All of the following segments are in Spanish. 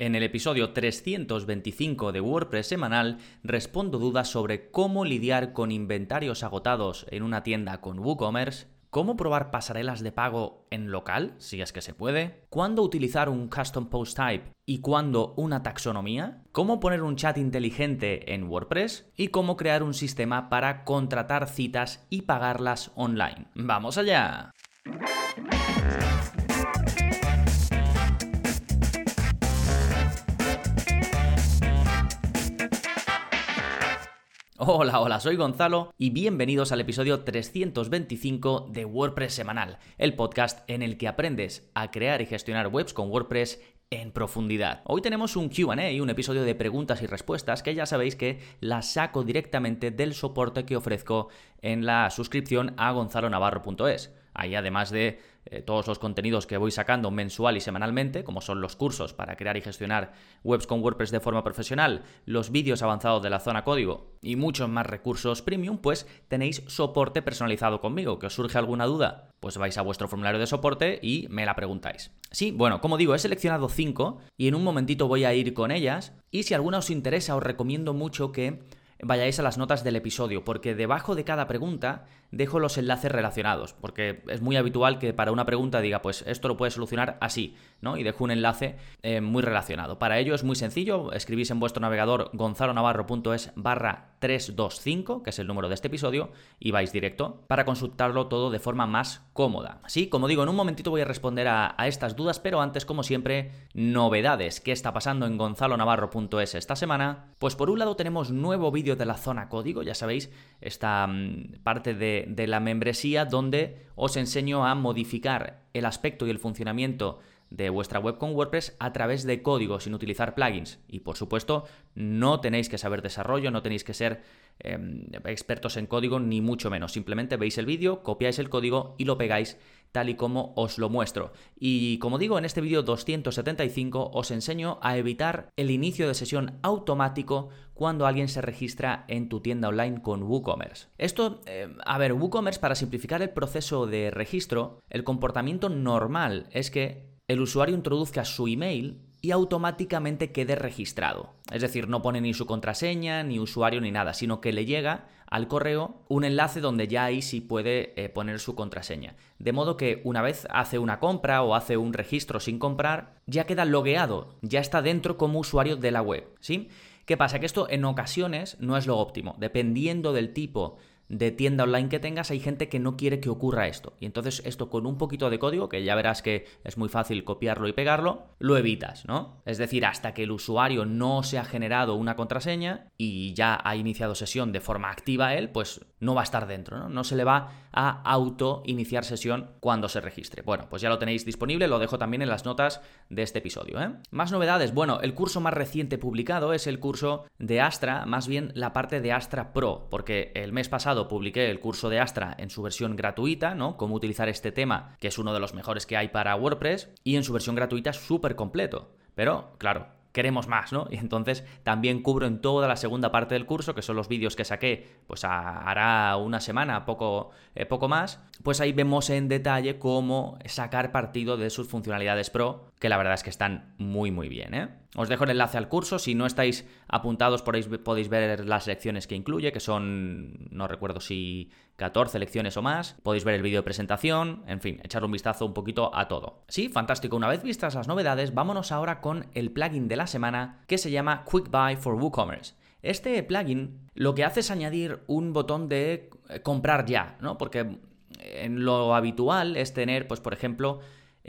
En el episodio 325 de WordPress semanal respondo dudas sobre cómo lidiar con inventarios agotados en una tienda con WooCommerce, cómo probar pasarelas de pago en local, si es que se puede, cuándo utilizar un custom post type y cuándo una taxonomía, cómo poner un chat inteligente en WordPress y cómo crear un sistema para contratar citas y pagarlas online. ¡Vamos allá! Hola, hola, soy Gonzalo y bienvenidos al episodio 325 de WordPress Semanal, el podcast en el que aprendes a crear y gestionar webs con WordPress en profundidad. Hoy tenemos un QA, un episodio de preguntas y respuestas que ya sabéis que las saco directamente del soporte que ofrezco en la suscripción a gonzalonavarro.es. Ahí además de eh, todos los contenidos que voy sacando mensual y semanalmente, como son los cursos para crear y gestionar webs con WordPress de forma profesional, los vídeos avanzados de la zona código y muchos más recursos premium, pues tenéis soporte personalizado conmigo. ¿Que os surge alguna duda? Pues vais a vuestro formulario de soporte y me la preguntáis. Sí, bueno, como digo, he seleccionado 5 y en un momentito voy a ir con ellas. Y si alguna os interesa, os recomiendo mucho que vayáis a las notas del episodio, porque debajo de cada pregunta dejo los enlaces relacionados, porque es muy habitual que para una pregunta diga, pues esto lo puedes solucionar así, ¿no? Y dejo un enlace eh, muy relacionado. Para ello es muy sencillo, escribís en vuestro navegador gonzalonavarro.es barra 325, que es el número de este episodio, y vais directo para consultarlo todo de forma más cómoda. Sí, como digo, en un momentito voy a responder a, a estas dudas, pero antes, como siempre, novedades. ¿Qué está pasando en gonzalonavarro.es esta semana? Pues por un lado tenemos nuevo vídeo de la zona código, ya sabéis, esta mm, parte de, de la membresía donde os enseño a modificar el aspecto y el funcionamiento de vuestra web con WordPress a través de código sin utilizar plugins. Y por supuesto, no tenéis que saber desarrollo, no tenéis que ser em, expertos en código, ni mucho menos. Simplemente veis el vídeo, copiáis el código y lo pegáis tal y como os lo muestro. Y como digo, en este vídeo 275 os enseño a evitar el inicio de sesión automático cuando alguien se registra en tu tienda online con WooCommerce. Esto, eh, a ver, WooCommerce para simplificar el proceso de registro, el comportamiento normal es que el usuario introduzca su email y automáticamente quede registrado. Es decir, no pone ni su contraseña, ni usuario, ni nada, sino que le llega al correo un enlace donde ya ahí sí puede eh, poner su contraseña. De modo que una vez hace una compra o hace un registro sin comprar, ya queda logueado, ya está dentro como usuario de la web, ¿sí? ¿Qué pasa? Que esto en ocasiones no es lo óptimo. Dependiendo del tipo de tienda online que tengas, hay gente que no quiere que ocurra esto. Y entonces esto con un poquito de código, que ya verás que es muy fácil copiarlo y pegarlo, lo evitas, ¿no? Es decir, hasta que el usuario no se ha generado una contraseña y ya ha iniciado sesión de forma activa él, pues no va a estar dentro, ¿no? No se le va a auto iniciar sesión cuando se registre. Bueno, pues ya lo tenéis disponible, lo dejo también en las notas de este episodio. ¿eh? Más novedades, bueno, el curso más reciente publicado es el curso de Astra, más bien la parte de Astra Pro, porque el mes pasado publiqué el curso de Astra en su versión gratuita, ¿no? Cómo utilizar este tema, que es uno de los mejores que hay para WordPress, y en su versión gratuita súper completo. Pero, claro, queremos más, ¿no? Y entonces también cubro en toda la segunda parte del curso, que son los vídeos que saqué, pues hará una semana, poco, eh, poco más, pues ahí vemos en detalle cómo sacar partido de sus funcionalidades pro, que la verdad es que están muy muy bien, ¿eh? Os dejo el enlace al curso, si no estáis apuntados podéis ver las lecciones que incluye, que son, no recuerdo si 14 lecciones o más, podéis ver el vídeo de presentación, en fin, echar un vistazo un poquito a todo. Sí, fantástico, una vez vistas las novedades, vámonos ahora con el plugin de la semana que se llama Quick Buy for WooCommerce. Este plugin lo que hace es añadir un botón de eh, comprar ya, ¿no? Porque en lo habitual es tener, pues por ejemplo,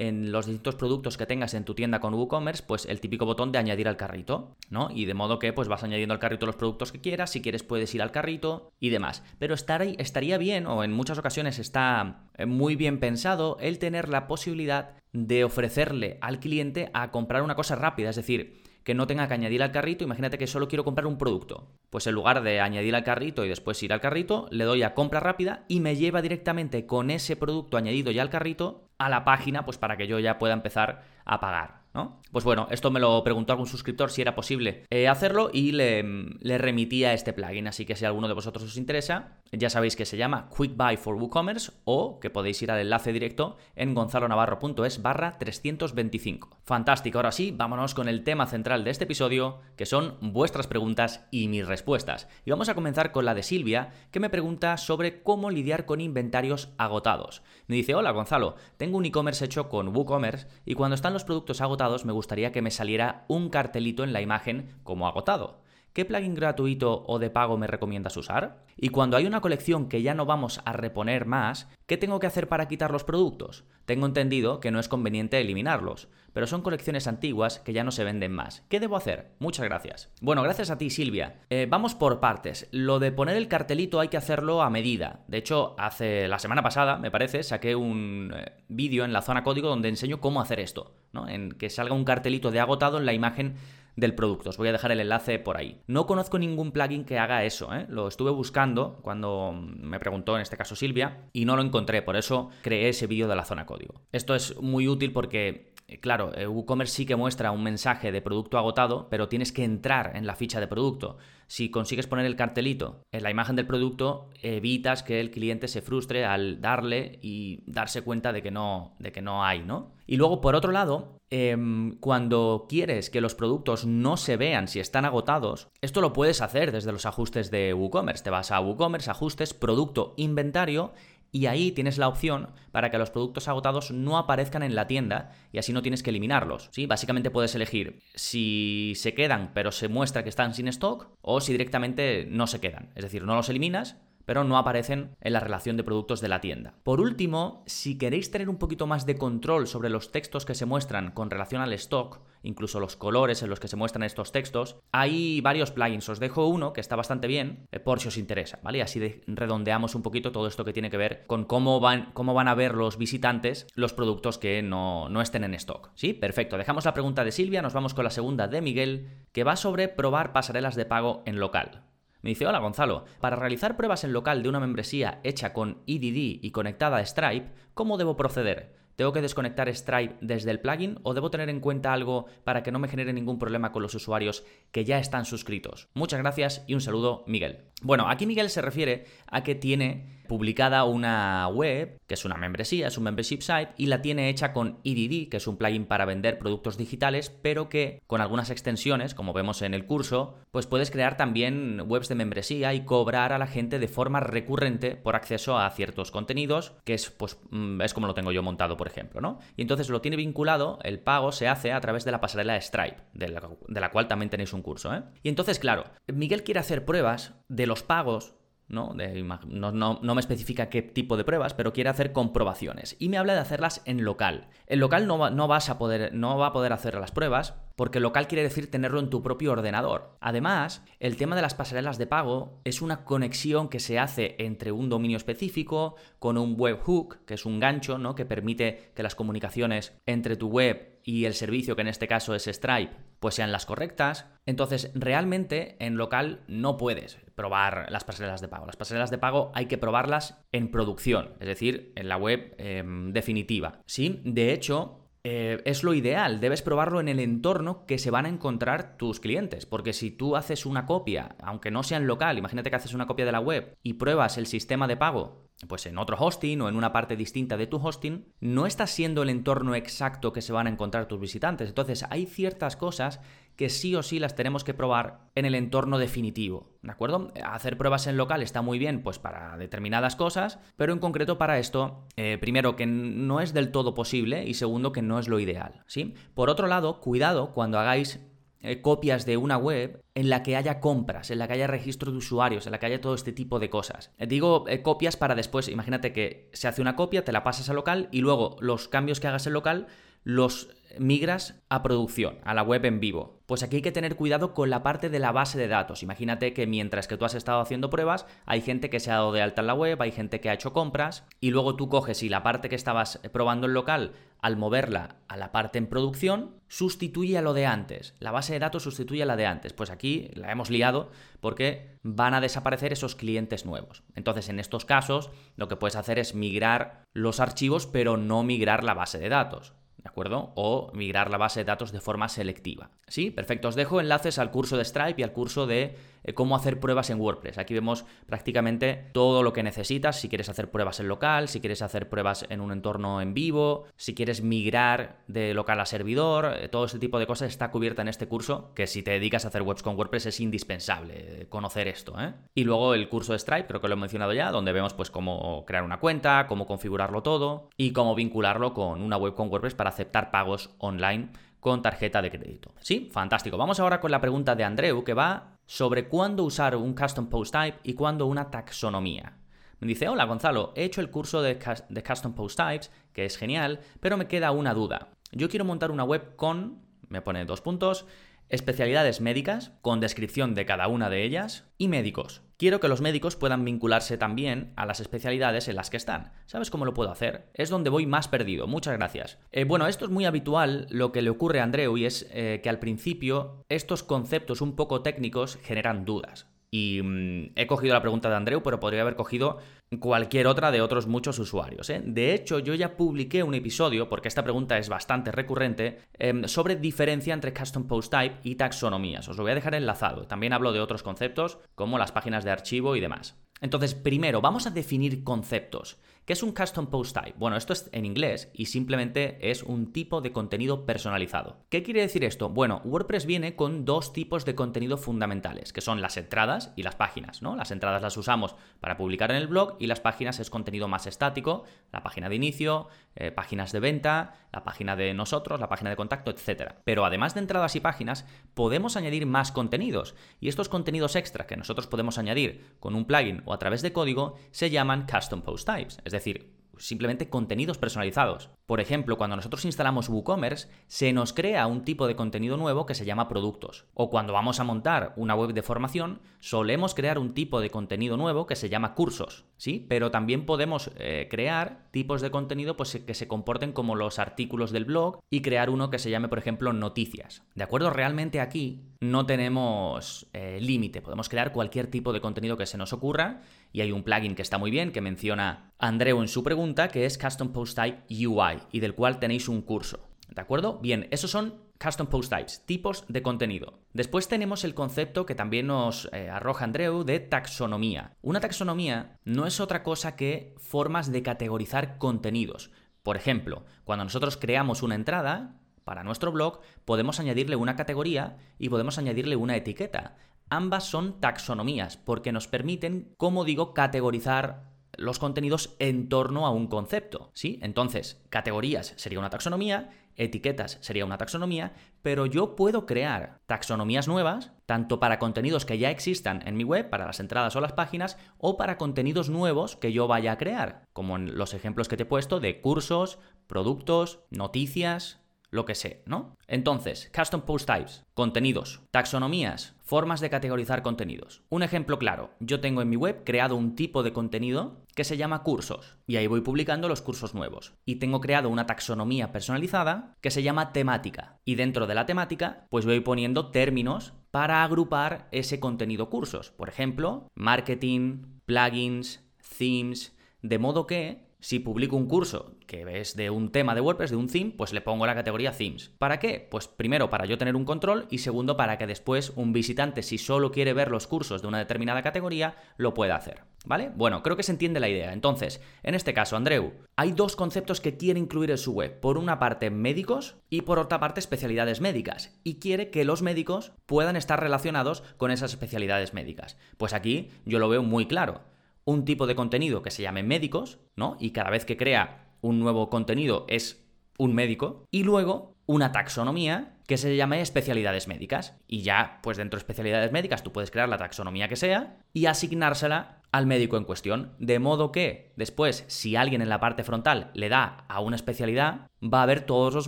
en los distintos productos que tengas en tu tienda con WooCommerce, pues el típico botón de añadir al carrito, ¿no? Y de modo que pues vas añadiendo al carrito los productos que quieras, si quieres puedes ir al carrito y demás. Pero estaría bien, o en muchas ocasiones está eh, muy bien pensado, el tener la posibilidad de ofrecerle al cliente a comprar una cosa rápida, es decir, que no tenga que añadir al carrito, imagínate que solo quiero comprar un producto. Pues en lugar de añadir al carrito y después ir al carrito, le doy a compra rápida y me lleva directamente con ese producto añadido ya al carrito a la página, pues para que yo ya pueda empezar a pagar. ¿No? Pues bueno, esto me lo preguntó algún suscriptor si era posible eh, hacerlo y le, le remití a este plugin. Así que si alguno de vosotros os interesa, ya sabéis que se llama Quick Buy for WooCommerce o que podéis ir al enlace directo en gonzalonavarro.es barra 325. Fantástico, ahora sí, vámonos con el tema central de este episodio, que son vuestras preguntas y mis respuestas. Y vamos a comenzar con la de Silvia, que me pregunta sobre cómo lidiar con inventarios agotados. Me dice, hola Gonzalo, tengo un e-commerce hecho con WooCommerce y cuando están los productos agotados me gustaría que me saliera un cartelito en la imagen como agotado. ¿Qué plugin gratuito o de pago me recomiendas usar? Y cuando hay una colección que ya no vamos a reponer más, ¿qué tengo que hacer para quitar los productos? Tengo entendido que no es conveniente eliminarlos, pero son colecciones antiguas que ya no se venden más. ¿Qué debo hacer? Muchas gracias. Bueno, gracias a ti Silvia. Eh, vamos por partes. Lo de poner el cartelito hay que hacerlo a medida. De hecho, hace la semana pasada, me parece, saqué un eh, vídeo en la zona código donde enseño cómo hacer esto, ¿no? En que salga un cartelito de agotado en la imagen del producto. Os voy a dejar el enlace por ahí. No conozco ningún plugin que haga eso, ¿eh? lo estuve buscando cuando me preguntó, en este caso Silvia, y no lo encontré, por eso creé ese vídeo de la zona código. Esto es muy útil porque claro, eh, WooCommerce sí que muestra un mensaje de producto agotado, pero tienes que entrar en la ficha de producto. Si consigues poner el cartelito en la imagen del producto, evitas que el cliente se frustre al darle y darse cuenta de que no, de que no hay, ¿no? Y luego, por otro lado, em, cuando quieres que los productos no se vean si están agotados, esto lo puedes hacer desde los ajustes de WooCommerce. Te vas a WooCommerce, ajustes, producto, inventario y ahí tienes la opción para que los productos agotados no aparezcan en la tienda y así no tienes que eliminarlos. ¿sí? Básicamente puedes elegir si se quedan pero se muestra que están sin stock o si directamente no se quedan. Es decir, no los eliminas, pero no aparecen en la relación de productos de la tienda. Por último, si queréis tener un poquito más de control sobre los textos que se muestran con relación al stock, incluso los colores en los que se muestran estos textos, hay varios plugins. Os dejo uno que está bastante bien eh, por si os interesa, ¿vale? Así redondeamos un poquito todo esto que tiene que ver con cómo van, cómo van a ver los visitantes los productos que no, no estén en stock. ¿Sí? Perfecto. Dejamos la pregunta de Silvia, nos vamos con la segunda de Miguel, que va sobre probar pasarelas de pago en local. Me dice, hola Gonzalo, para realizar pruebas en local de una membresía hecha con EDD y conectada a Stripe, ¿cómo debo proceder? ¿Tengo que desconectar Stripe desde el plugin o debo tener en cuenta algo para que no me genere ningún problema con los usuarios que ya están suscritos? Muchas gracias y un saludo, Miguel. Bueno, aquí Miguel se refiere a que tiene publicada una web, que es una membresía, es un membership site, y la tiene hecha con EDD, que es un plugin para vender productos digitales, pero que con algunas extensiones, como vemos en el curso, pues puedes crear también webs de membresía y cobrar a la gente de forma recurrente por acceso a ciertos contenidos, que es, pues, mm, es como lo tengo yo montado, por ejemplo, ¿no? Y entonces lo tiene vinculado, el pago se hace a través de la pasarela Stripe, de la, de la cual también tenéis un curso, ¿eh? Y entonces, claro, Miguel quiere hacer pruebas de los pagos ¿no? no, me especifica qué tipo de pruebas, pero quiere hacer comprobaciones. Y me habla de hacerlas en local. En local no, no, vas a poder, no va a poder hacer las pruebas, porque local quiere decir tenerlo en tu propio ordenador. Además, el tema de las pasarelas de pago es una conexión que se hace entre un dominio específico con un webhook, que es un gancho, ¿no? Que permite que las comunicaciones entre tu web y el servicio, que en este caso es Stripe, pues sean las correctas. Entonces, realmente en local no puedes probar las pasarelas de pago. Las pasarelas de pago hay que probarlas en producción, es decir, en la web em, definitiva. Sí, de hecho, eh, es lo ideal, debes probarlo en el entorno que se van a encontrar tus clientes, porque si tú haces una copia, aunque no sea en local, imagínate que haces una copia de la web y pruebas el sistema de pago pues en otro hosting o en una parte distinta de tu hosting, no está siendo el entorno exacto que se van a encontrar tus visitantes. Entonces hay ciertas cosas que sí o sí las tenemos que probar en el entorno definitivo, ¿de acuerdo? Hacer pruebas en local está muy bien, pues para determinadas cosas, pero en concreto para esto, eh, primero que no es del todo posible y segundo que no es lo ideal, ¿sí? Por otro lado, cuidado cuando hagáis eh, copias de una web en la que haya compras, en la que haya registro de usuarios, en la que haya todo este tipo de cosas. Eh, digo copias para después, imagínate que se hace una copia, te la pasas a local y luego los cambios que hagas en local los migras a producción, a la web en vivo. Pues aquí hay que tener cuidado con la parte de la base de datos. Imagínate que mientras que tú has estado haciendo pruebas, hay gente que se ha dado de alta en la web, hay gente que ha hecho compras, y luego tú coges y la parte que estabas probando en local, al moverla a la parte en producción, sustituye a lo de antes. La base de datos sustituye a la de antes. Pues aquí la hemos liado porque van a desaparecer esos clientes nuevos. Entonces, en estos casos, lo que puedes hacer es migrar los archivos, pero no migrar la base de datos. ¿De acuerdo? O migrar la base de datos de forma selectiva. Sí, perfecto. Os dejo enlaces al curso de Stripe y al curso de eh, cómo hacer pruebas en WordPress. Aquí vemos prácticamente todo lo que necesitas, si quieres hacer pruebas en local, si quieres hacer pruebas en un entorno en vivo, si quieres migrar de local a servidor, eh, todo ese tipo de cosas está cubierta en este curso, que si te dedicas a hacer webs con WordPress es indispensable eh, conocer esto. Y luego el curso de Stripe, creo que lo he mencionado ya, donde vemos pues cómo crear una cuenta, cómo configurarlo todo y cómo vincularlo con una web con WordPress para aceptar pagos online con tarjeta de crédito. Sí, fantástico. Vamos ahora con la pregunta de Andreu que va sobre cuándo usar un custom post type y cuándo una taxonomía. Me dice, hola Gonzalo, he hecho el curso de, de Custom Post Types, que es genial, pero me queda una duda. Yo quiero montar una web con, me pone dos puntos, especialidades médicas, con descripción de cada una de ellas, y médicos. Quiero que los médicos puedan vincularse también a las especialidades en las que están. ¿Sabes cómo lo puedo hacer? Es donde voy más perdido. Muchas gracias. Eh, bueno, esto es muy habitual lo que le ocurre a Andreu y es eh, que al principio estos conceptos un poco técnicos generan dudas. Y mm, he cogido la pregunta de Andreu, pero podría haber cogido cualquier otra de otros muchos usuarios. ¿eh? De hecho, yo ya publiqué un episodio, porque esta pregunta es bastante recurrente, em, sobre diferencia entre Custom Post Type y taxonomías. Os lo voy a dejar enlazado. También hablo de otros conceptos, como las páginas de archivo y demás. Entonces, primero, vamos a definir conceptos. ¿Qué es un custom post type? Bueno, esto es en inglés y simplemente es un tipo de contenido personalizado. ¿Qué quiere decir esto? Bueno, WordPress viene con dos tipos de contenido fundamentales, que son las entradas y las páginas, ¿no? Las entradas las usamos para publicar en el blog y las páginas es contenido más estático, la página de inicio, eh, páginas de venta, la página de nosotros, la página de contacto, etc. Pero además de entradas y páginas, podemos añadir más contenidos y estos contenidos extra que nosotros podemos añadir con un plugin o a través de código se llaman custom post types es decir, simplemente contenidos personalizados. Por ejemplo, cuando nosotros instalamos WooCommerce, se nos crea un tipo de contenido nuevo que se llama productos. O cuando vamos a montar una web de formación, solemos crear un tipo de contenido nuevo que se llama cursos, ¿sí? Pero también podemos eh, crear tipos de contenido pues, que se comporten como los artículos del blog y crear uno que se llame, por ejemplo, noticias. ¿De acuerdo? Realmente aquí no tenemos eh, límite, podemos crear cualquier tipo de contenido que se nos ocurra y hay un plugin que está muy bien que menciona Andreu en su pregunta que es Custom Post Type UI y del cual tenéis un curso. ¿De acuerdo? Bien, esos son Custom Post Types, tipos de contenido. Después tenemos el concepto que también nos eh, arroja Andreu de taxonomía. Una taxonomía no es otra cosa que formas de categorizar contenidos. Por ejemplo, cuando nosotros creamos una entrada, para nuestro blog podemos añadirle una categoría y podemos añadirle una etiqueta. Ambas son taxonomías porque nos permiten, como digo, categorizar los contenidos en torno a un concepto, ¿sí? Entonces, categorías sería una taxonomía, etiquetas sería una taxonomía, pero yo puedo crear taxonomías nuevas, tanto para contenidos que ya existan en mi web, para las entradas o las páginas, o para contenidos nuevos que yo vaya a crear, como en los ejemplos que te he puesto de cursos, productos, noticias, lo que sé, ¿no? Entonces, custom post types, contenidos, taxonomías, formas de categorizar contenidos. Un ejemplo claro, yo tengo en mi web creado un tipo de contenido que se llama cursos y ahí voy publicando los cursos nuevos. Y tengo creado una taxonomía personalizada que se llama temática y dentro de la temática pues voy poniendo términos para agrupar ese contenido cursos. Por ejemplo, marketing, plugins, themes, de modo que si publico un curso que es de un tema de WordPress, de un theme, pues le pongo la categoría themes. ¿Para qué? Pues primero para yo tener un control y segundo para que después un visitante, si solo quiere ver los cursos de una determinada categoría, lo pueda hacer. ¿Vale? Bueno, creo que se entiende la idea. Entonces, en este caso, Andreu, hay dos conceptos que quiere incluir en su web. Por una parte, médicos y por otra parte, especialidades médicas. Y quiere que los médicos puedan estar relacionados con esas especialidades médicas. Pues aquí yo lo veo muy claro un tipo de contenido que se llame médicos, ¿no? Y cada vez que crea un nuevo contenido es un médico. Y luego una taxonomía que se llame especialidades médicas. Y ya, pues dentro de especialidades médicas tú puedes crear la taxonomía que sea y asignársela al médico en cuestión. De modo que después, si alguien en la parte frontal le da a una especialidad, va a ver todos los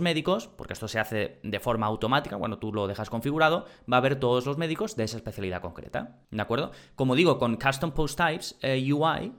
médicos, porque esto se hace de forma automática cuando tú lo dejas configurado, va a ver todos los médicos de esa especialidad concreta. ¿De acuerdo? Como digo, con Custom Post Types eh, UI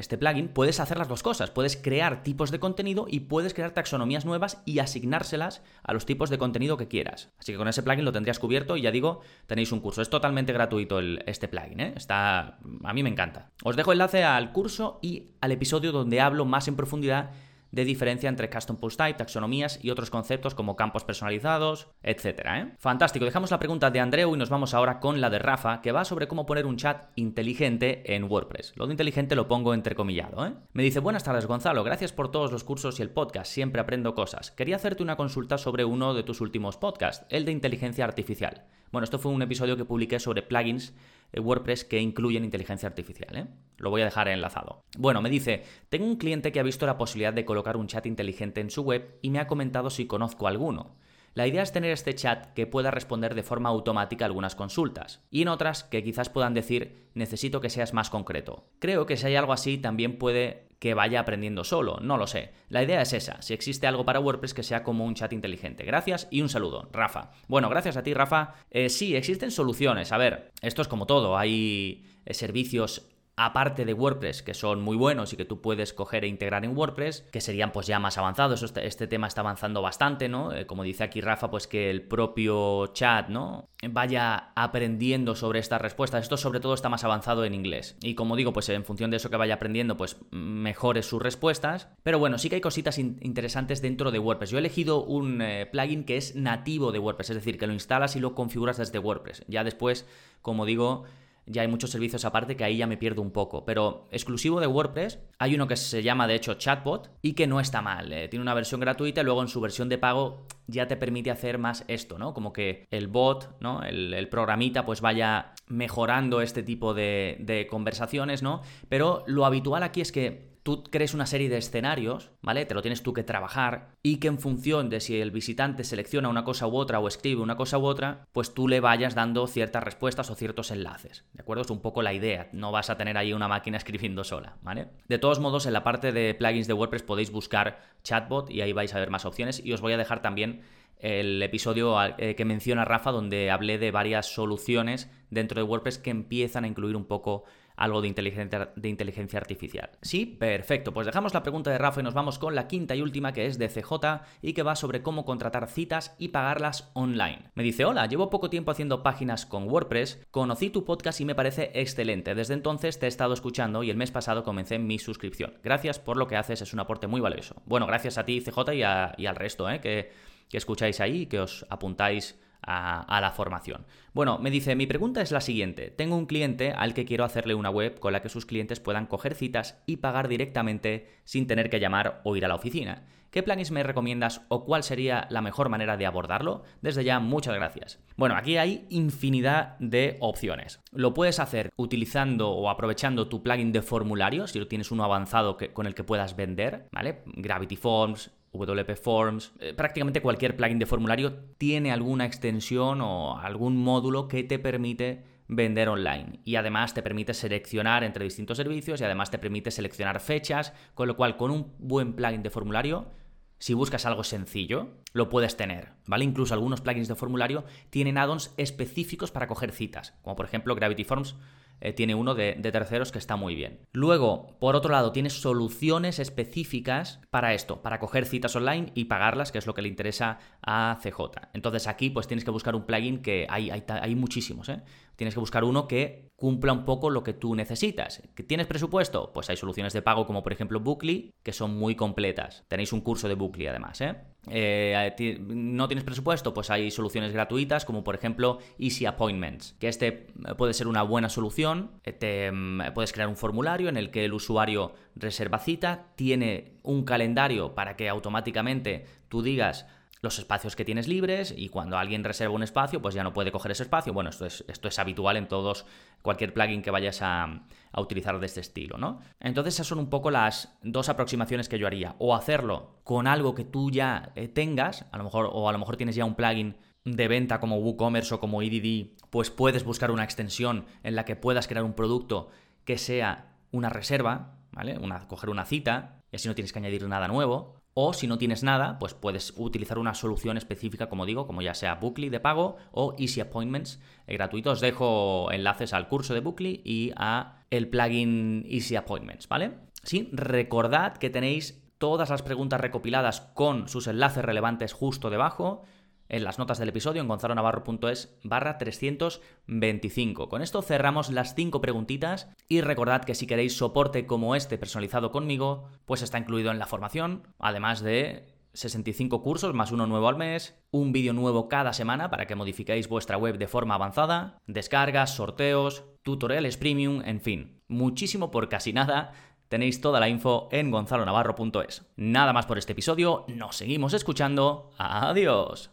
este plugin, puedes hacer las dos cosas. Puedes crear tipos de contenido y puedes crear taxonomías nuevas y asignárselas a los tipos de contenido que quieras. Así que con ese plugin lo tendrías cubierto y ya digo, tenéis un curso. Es totalmente gratuito este plugin, ¿eh? Está, a mí me encanta. Os dejo enlace al curso y al episodio donde hablo más en profundidad de diferencia entre custom post type, taxonomías y otros conceptos como campos personalizados, etcétera. ¿eh? Fantástico, dejamos la pregunta de Andreu y nos vamos ahora con la de Rafa, que va sobre cómo poner un chat inteligente en WordPress. Lo de inteligente lo pongo entrecomillado. ¿eh? Me dice, buenas tardes Gonzalo, gracias por todos los cursos y el podcast, siempre aprendo cosas. Quería hacerte una consulta sobre uno de tus últimos podcasts, el de inteligencia artificial. Bueno, esto fue un episodio que publiqué sobre plugins WordPress que incluyen inteligencia artificial. ¿eh? Lo voy a dejar enlazado. Bueno, me dice, tengo un cliente que ha visto la posibilidad de colocar un chat inteligente en su web y me ha comentado si conozco alguno. La idea es tener este chat que pueda responder de forma automática algunas consultas, y en otras que quizás puedan decir necesito que seas más concreto. Creo que si hay algo así también puede que vaya aprendiendo solo, no lo sé. La idea es esa, si existe algo para WordPress que sea como un chat inteligente. Gracias y un saludo, Rafa. Bueno, gracias a ti, Rafa. Eh, sí, existen soluciones. A ver, esto es como todo, hay eh, servicios aparte de WordPress, que son muy buenos y que tú puedes coger e integrar en WordPress, que serían pues ya más avanzados. Este, este tema está avanzando bastante, ¿no? Eh, como dice aquí Rafa, pues que el propio chat, ¿no? Vaya aprendiendo sobre estas respuestas. Esto sobre todo está más avanzado en inglés. Y como digo, pues en función de eso que vaya aprendiendo, pues mejore sus respuestas. Pero bueno, sí que hay cositas interesantes dentro de WordPress. Yo he elegido un eh, plugin que es nativo de WordPress, es decir, que lo instalas y lo configuras desde WordPress. Ya después, como digo, ya hay muchos servicios aparte que ahí ya me pierdo un poco. Pero exclusivo de WordPress, hay uno que se llama de hecho Chatbot y que no está mal. Eh, tiene una versión gratuita y luego en su versión de pago ya te permite hacer más esto, ¿no? Como que el bot, ¿no? El, programita pues vaya mejorando este tipo de conversaciones, ¿no? Pero lo habitual aquí es que tú crees una serie de escenarios, ¿vale? Te lo tienes tú que trabajar y que en función de si el visitante selecciona una cosa u otra o escribe una cosa u otra, pues tú le vayas dando ciertas respuestas o ciertos enlaces, ¿de acuerdo? Es un poco la idea, no vas a tener ahí una máquina escribiendo sola, ¿vale? De todos modos, en la parte de plugins de WordPress podéis buscar chatbot y ahí vais a ver más opciones y os voy a dejar también el episodio eh, que menciona Rafa donde hablé de varias soluciones dentro de WordPress que empiezan a incluir un poco algo de inteligencia, artificial. Sí, perfecto. Pues dejamos la pregunta de Rafa y nos vamos con la quinta y última que es de CJ y que va sobre cómo contratar citas y pagarlas online. Me dice, hola, llevo poco tiempo haciendo páginas con WordPress, conocí tu podcast y me parece excelente. Desde entonces te he estado escuchando y el mes pasado comencé mi suscripción. Gracias por lo que haces, es un aporte muy valioso. Bueno, gracias a ti CJ y, al resto, ¿eh? que, que escucháis ahí y que os apuntáis a, la formación. Bueno, me dice, mi pregunta es la siguiente. Tengo un cliente al que quiero hacerle una web con la que sus clientes puedan coger citas y pagar directamente sin tener que llamar o ir a la oficina. ¿Qué plugins me recomiendas o cuál sería la mejor manera de abordarlo? Desde ya, muchas gracias. Bueno, aquí hay infinidad de opciones. Lo puedes hacer utilizando o aprovechando tu plugin de formulario, si tienes uno avanzado con el que puedas vender, ¿vale? Gravity Forms, WP Forms, eh, prácticamente cualquier plugin de formulario tiene alguna extensión o algún módulo que te permite vender online y además te permite seleccionar entre distintos servicios y además te permite seleccionar fechas, con lo cual con un buen plugin de formulario, si buscas algo sencillo, lo puedes tener, ¿vale? Incluso algunos plugins de formulario tienen add-ons específicos para coger citas, como por ejemplo Gravity Forms eh, tiene uno de, terceros que está muy bien. Luego, por otro lado, tienes soluciones específicas para esto, para coger citas online y pagarlas, que es lo que le interesa a CJ. Entonces aquí pues tienes que buscar un plugin que hay, hay, hay muchísimos, ¿eh? Tienes que buscar uno que cumpla un poco lo que tú necesitas. ¿Que ¿Tienes presupuesto? Pues hay soluciones de pago como por ejemplo Bookly, que son muy completas. Tenéis un curso de Bookly además, ¿eh? Eh, no tienes presupuesto, pues hay soluciones gratuitas como por ejemplo Easy Appointments, que este puede ser una buena solución. Eh, te, mm, puedes crear un formulario en el que el usuario reserva cita, tiene un calendario para que automáticamente tú digas los espacios que tienes libres y cuando alguien reserva un espacio, pues ya no puede coger ese espacio. Bueno, esto es, esto es habitual en todos, cualquier plugin que vayas a, utilizar de este estilo, ¿no? Entonces esas son un poco las dos aproximaciones que yo haría. O hacerlo con algo que tú ya eh, tengas, a lo mejor, o a lo mejor tienes ya un plugin de venta como WooCommerce o como EDD, pues puedes buscar una extensión en la que puedas crear un producto que sea una reserva, ¿vale? Una, coger una cita, y así no tienes que añadir nada nuevo. O si no tienes nada, pues puedes utilizar una solución específica, como digo, como ya sea Bookly de pago o Easy Appointments eh, gratuitos. Os dejo enlaces al curso de Bookly y a el plugin Easy Appointments, ¿vale? Sí, recordad que tenéis todas las preguntas recopiladas con sus enlaces relevantes justo debajo en las notas del episodio en gonzalonavarro.es barra 325. Con esto cerramos las 5 preguntitas y recordad que si queréis soporte como este personalizado conmigo, pues está incluido en la formación, además de 65 cursos más uno nuevo al mes, un vídeo nuevo cada semana para que modifiquéis vuestra web de forma avanzada, descargas, sorteos, tutoriales premium, en fin, muchísimo por casi nada. Tenéis toda la info en gonzalonavarro.es. Nada más por este episodio, nos seguimos escuchando. Adiós.